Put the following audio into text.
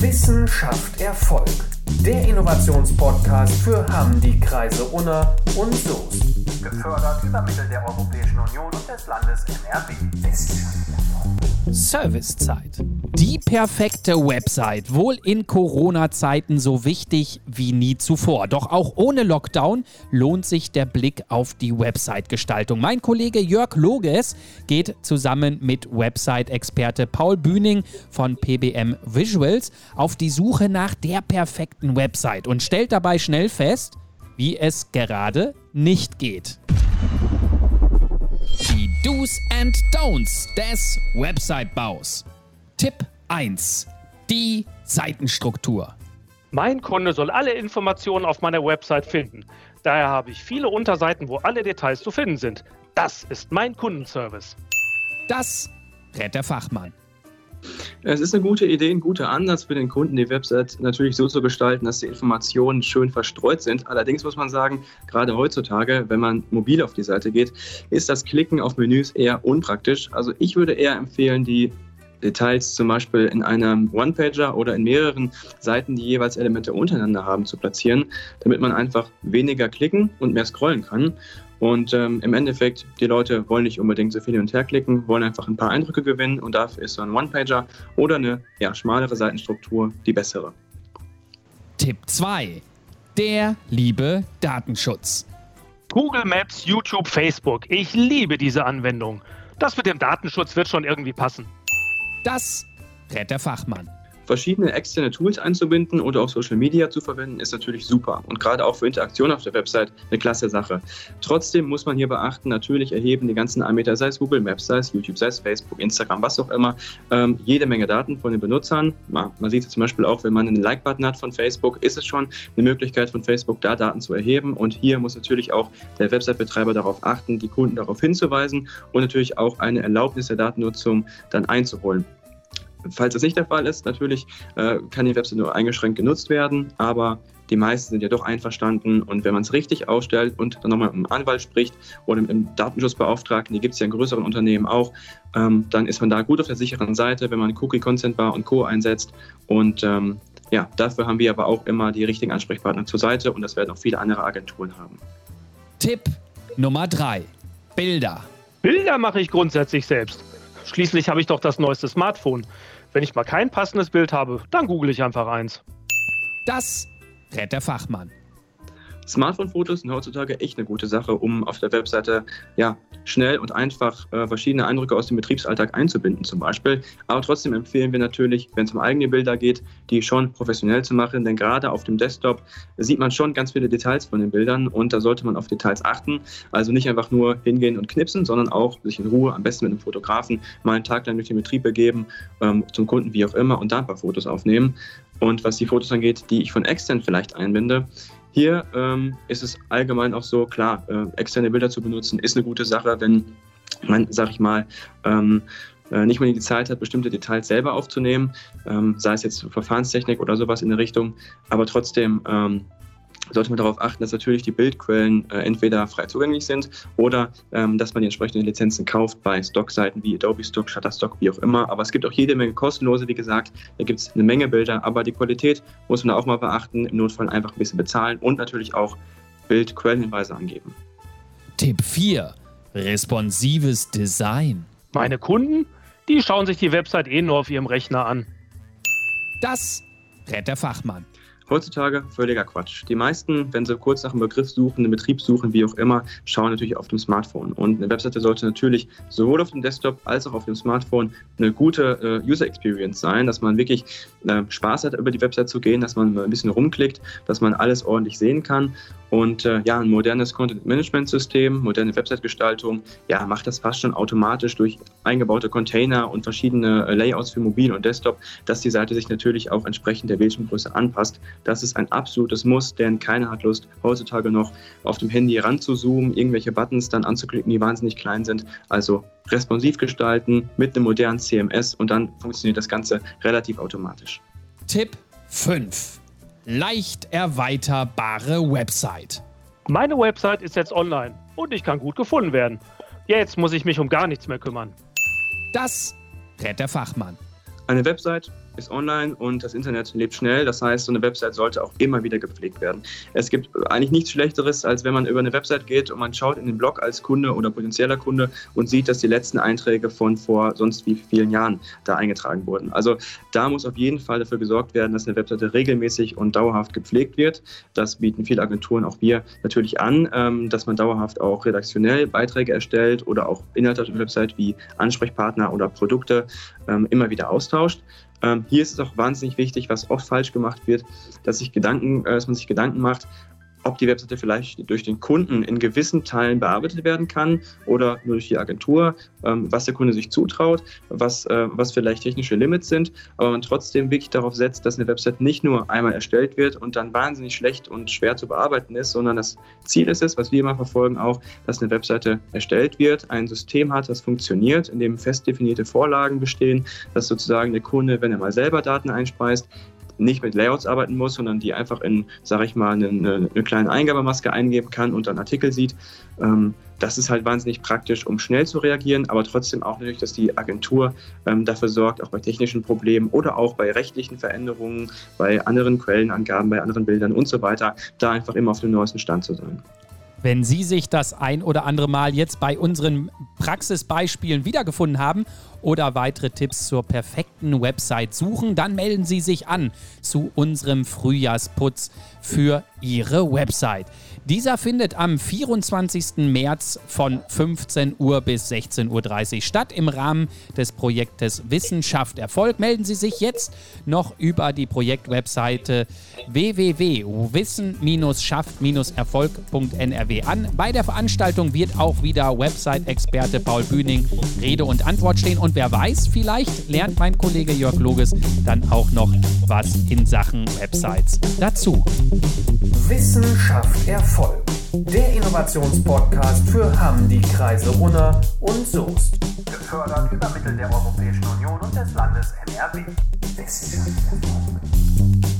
Wissenschaft Erfolg. Der Innovationspodcast für Hamm, die Kreise Unna und Soest. Gefördert über Mittel der Europäischen Union und des Landes NRW. Wissenschaft Erfolg. Servicezeit. Die perfekte Website, wohl in Corona-Zeiten so wichtig wie nie zuvor. Doch auch ohne Lockdown lohnt sich der Blick auf die Website-Gestaltung. Mein Kollege Jörg Loges geht zusammen mit Website-Experte Paul Bühning von PBM Visuals auf die Suche nach der perfekten Website und stellt dabei schnell fest, wie es gerade nicht geht. Do's and Don'ts des Website-Baus. Tipp 1. Die Seitenstruktur. Mein Kunde soll alle Informationen auf meiner Website finden. Daher habe ich viele Unterseiten, wo alle Details zu finden sind. Das ist mein Kundenservice. Das rät der Fachmann. Es ist eine gute Idee, ein guter Ansatz für den Kunden, die Website natürlich so zu gestalten, dass die Informationen schön verstreut sind. Allerdings muss man sagen, gerade heutzutage, wenn man mobil auf die Seite geht, ist das Klicken auf Menüs eher unpraktisch. Also ich würde eher empfehlen, die Details zum Beispiel in einem One-Pager oder in mehreren Seiten, die jeweils Elemente untereinander haben, zu platzieren, damit man einfach weniger klicken und mehr scrollen kann. Und ähm, im Endeffekt, die Leute wollen nicht unbedingt so viel hin und her klicken, wollen einfach ein paar Eindrücke gewinnen und dafür ist so ein One-Pager oder eine ja, schmalere Seitenstruktur die bessere. Tipp 2. Der liebe Datenschutz. Google Maps, YouTube, Facebook. Ich liebe diese Anwendung. Das mit dem Datenschutz wird schon irgendwie passen. Das rät der Fachmann. Verschiedene externe Tools einzubinden oder auch Social Media zu verwenden, ist natürlich super und gerade auch für Interaktion auf der Website eine klasse Sache. Trotzdem muss man hier beachten, natürlich erheben die ganzen Anbieter, sei es Google Maps, sei es YouTube, sei es Facebook, Instagram, was auch immer, ähm, jede Menge Daten von den Benutzern. Man, man sieht es zum Beispiel auch, wenn man einen Like-Button hat von Facebook, ist es schon eine Möglichkeit von Facebook, da Daten zu erheben. Und hier muss natürlich auch der Website-Betreiber darauf achten, die Kunden darauf hinzuweisen und natürlich auch eine Erlaubnis der Datennutzung dann einzuholen. Falls das nicht der Fall ist, natürlich äh, kann die Website nur eingeschränkt genutzt werden, aber die meisten sind ja doch einverstanden und wenn man es richtig ausstellt und dann nochmal mit einem Anwalt spricht oder mit einem Datenschutzbeauftragten, die gibt es ja in größeren Unternehmen auch, ähm, dann ist man da gut auf der sicheren Seite, wenn man Cookie Consent Bar und Co. einsetzt und ähm, ja, dafür haben wir aber auch immer die richtigen Ansprechpartner zur Seite und das werden auch viele andere Agenturen haben. Tipp Nummer 3. Bilder. Bilder mache ich grundsätzlich selbst. Schließlich habe ich doch das neueste Smartphone. Wenn ich mal kein passendes Bild habe, dann google ich einfach eins. Das rät der Fachmann. Smartphone-Fotos sind heutzutage echt eine gute Sache, um auf der Webseite ja, schnell und einfach äh, verschiedene Eindrücke aus dem Betriebsalltag einzubinden zum Beispiel. Aber trotzdem empfehlen wir natürlich, wenn es um eigene Bilder geht, die schon professionell zu machen, denn gerade auf dem Desktop sieht man schon ganz viele Details von den Bildern und da sollte man auf Details achten. Also nicht einfach nur hingehen und knipsen, sondern auch sich in Ruhe, am besten mit einem Fotografen, mal einen Tag lang durch den Betrieb begeben, ähm, zum Kunden wie auch immer und da ein paar Fotos aufnehmen. Und was die Fotos angeht, die ich von extern vielleicht einbinde, hier ähm, ist es allgemein auch so, klar, äh, externe Bilder zu benutzen ist eine gute Sache, wenn man, sag ich mal, ähm, äh, nicht mal die Zeit hat, bestimmte Details selber aufzunehmen, ähm, sei es jetzt Verfahrenstechnik oder sowas in der Richtung, aber trotzdem ähm, sollte man darauf achten, dass natürlich die Bildquellen äh, entweder frei zugänglich sind oder ähm, dass man die entsprechenden Lizenzen kauft bei Stockseiten wie Adobe Stock, Shutterstock, wie auch immer. Aber es gibt auch jede Menge kostenlose, wie gesagt. Da gibt es eine Menge Bilder, aber die Qualität muss man auch mal beachten. Im Notfall einfach ein bisschen bezahlen und natürlich auch Bildquellenhinweise angeben. Tipp 4. Responsives Design. Meine Kunden, die schauen sich die Website eh nur auf ihrem Rechner an. Das rät der Fachmann. Heutzutage völliger Quatsch. Die meisten, wenn sie kurz nach einem Begriff suchen, einen Betrieb suchen, wie auch immer, schauen natürlich auf dem Smartphone. Und eine Webseite sollte natürlich sowohl auf dem Desktop als auch auf dem Smartphone eine gute äh, User Experience sein, dass man wirklich äh, Spaß hat, über die Website zu gehen, dass man ein bisschen rumklickt, dass man alles ordentlich sehen kann. Und äh, ja, ein modernes Content-Management-System, moderne Website-Gestaltung, ja, macht das fast schon automatisch durch eingebaute Container und verschiedene äh, Layouts für Mobil und Desktop, dass die Seite sich natürlich auch entsprechend der Bildschirmgröße anpasst. Das ist ein absolutes Muss, denn keiner hat Lust, heutzutage noch auf dem Handy ranzuzoomen, irgendwelche Buttons dann anzuklicken, die wahnsinnig klein sind. Also responsiv gestalten mit einem modernen CMS und dann funktioniert das Ganze relativ automatisch. Tipp 5 leicht erweiterbare Website. Meine Website ist jetzt online und ich kann gut gefunden werden. Jetzt muss ich mich um gar nichts mehr kümmern. Das rät der Fachmann. Eine Website ist online und das Internet lebt schnell. Das heißt, so eine Website sollte auch immer wieder gepflegt werden. Es gibt eigentlich nichts Schlechteres, als wenn man über eine Website geht und man schaut in den Blog als Kunde oder potenzieller Kunde und sieht, dass die letzten Einträge von vor sonst wie vielen Jahren da eingetragen wurden. Also da muss auf jeden Fall dafür gesorgt werden, dass eine Webseite regelmäßig und dauerhaft gepflegt wird. Das bieten viele Agenturen, auch wir natürlich an, ähm, dass man dauerhaft auch redaktionell Beiträge erstellt oder auch Inhalte auf der Website wie Ansprechpartner oder Produkte ähm, immer wieder austauscht. Ähm, hier ist es auch wahnsinnig wichtig, was oft falsch gemacht wird, dass, sich Gedanken, äh, dass man sich Gedanken macht, ob die Webseite vielleicht durch den Kunden in gewissen Teilen bearbeitet werden kann oder nur durch die Agentur, ähm, was der Kunde sich zutraut, was, äh, was vielleicht technische Limits sind, aber man trotzdem wirklich darauf setzt, dass eine Website nicht nur einmal erstellt wird und dann wahnsinnig schlecht und schwer zu bearbeiten ist, sondern das Ziel ist es, was wir immer verfolgen, auch, dass eine Webseite erstellt wird, ein System hat, das funktioniert, in dem fest definierte Vorlagen bestehen, dass sozusagen der Kunde, wenn er mal selber Daten einspeist, nicht mit Layouts arbeiten muss, sondern die einfach in, sage ich mal, eine, eine, kleine Eingabemaske eingeben kann und dann Artikel sieht. Ähm, das ist halt wahnsinnig praktisch, um schnell zu reagieren, aber trotzdem auch natürlich, dass die Agentur ähm, dafür sorgt, auch bei technischen Problemen oder auch bei rechtlichen Veränderungen, bei anderen Quellenangaben, bei anderen Bildern und so weiter, da einfach immer auf dem neuesten Stand zu sein. Wenn Sie sich das ein oder andere Mal jetzt bei unseren Praxisbeispielen wiedergefunden haben oder weitere Tipps zur perfekten Website suchen, dann melden Sie sich an zu unserem Frühjahrsputz für Ihre Website. Dieser findet am 24. März von 15 Uhr bis 16.30 Uhr statt im Rahmen des Projektes Wissenschaft Erfolg. Melden Sie sich jetzt noch über die Projektwebseite www.wissen-schaft-erfolg.nrw an. Bei der Veranstaltung wird auch wieder Website-Experte Paul Bühning Rede und Antwort stehen. Und wer weiß, vielleicht lernt mein Kollege Jörg Loges dann auch noch was in Sachen Websites dazu. Wissenschaft Erfolg. Der Innovationspodcast für Hamm, die Kreise Unna und Soest. Gefördert über Mittel der Europäischen Union und des Landes NRW. Wissenschaft Erfolg.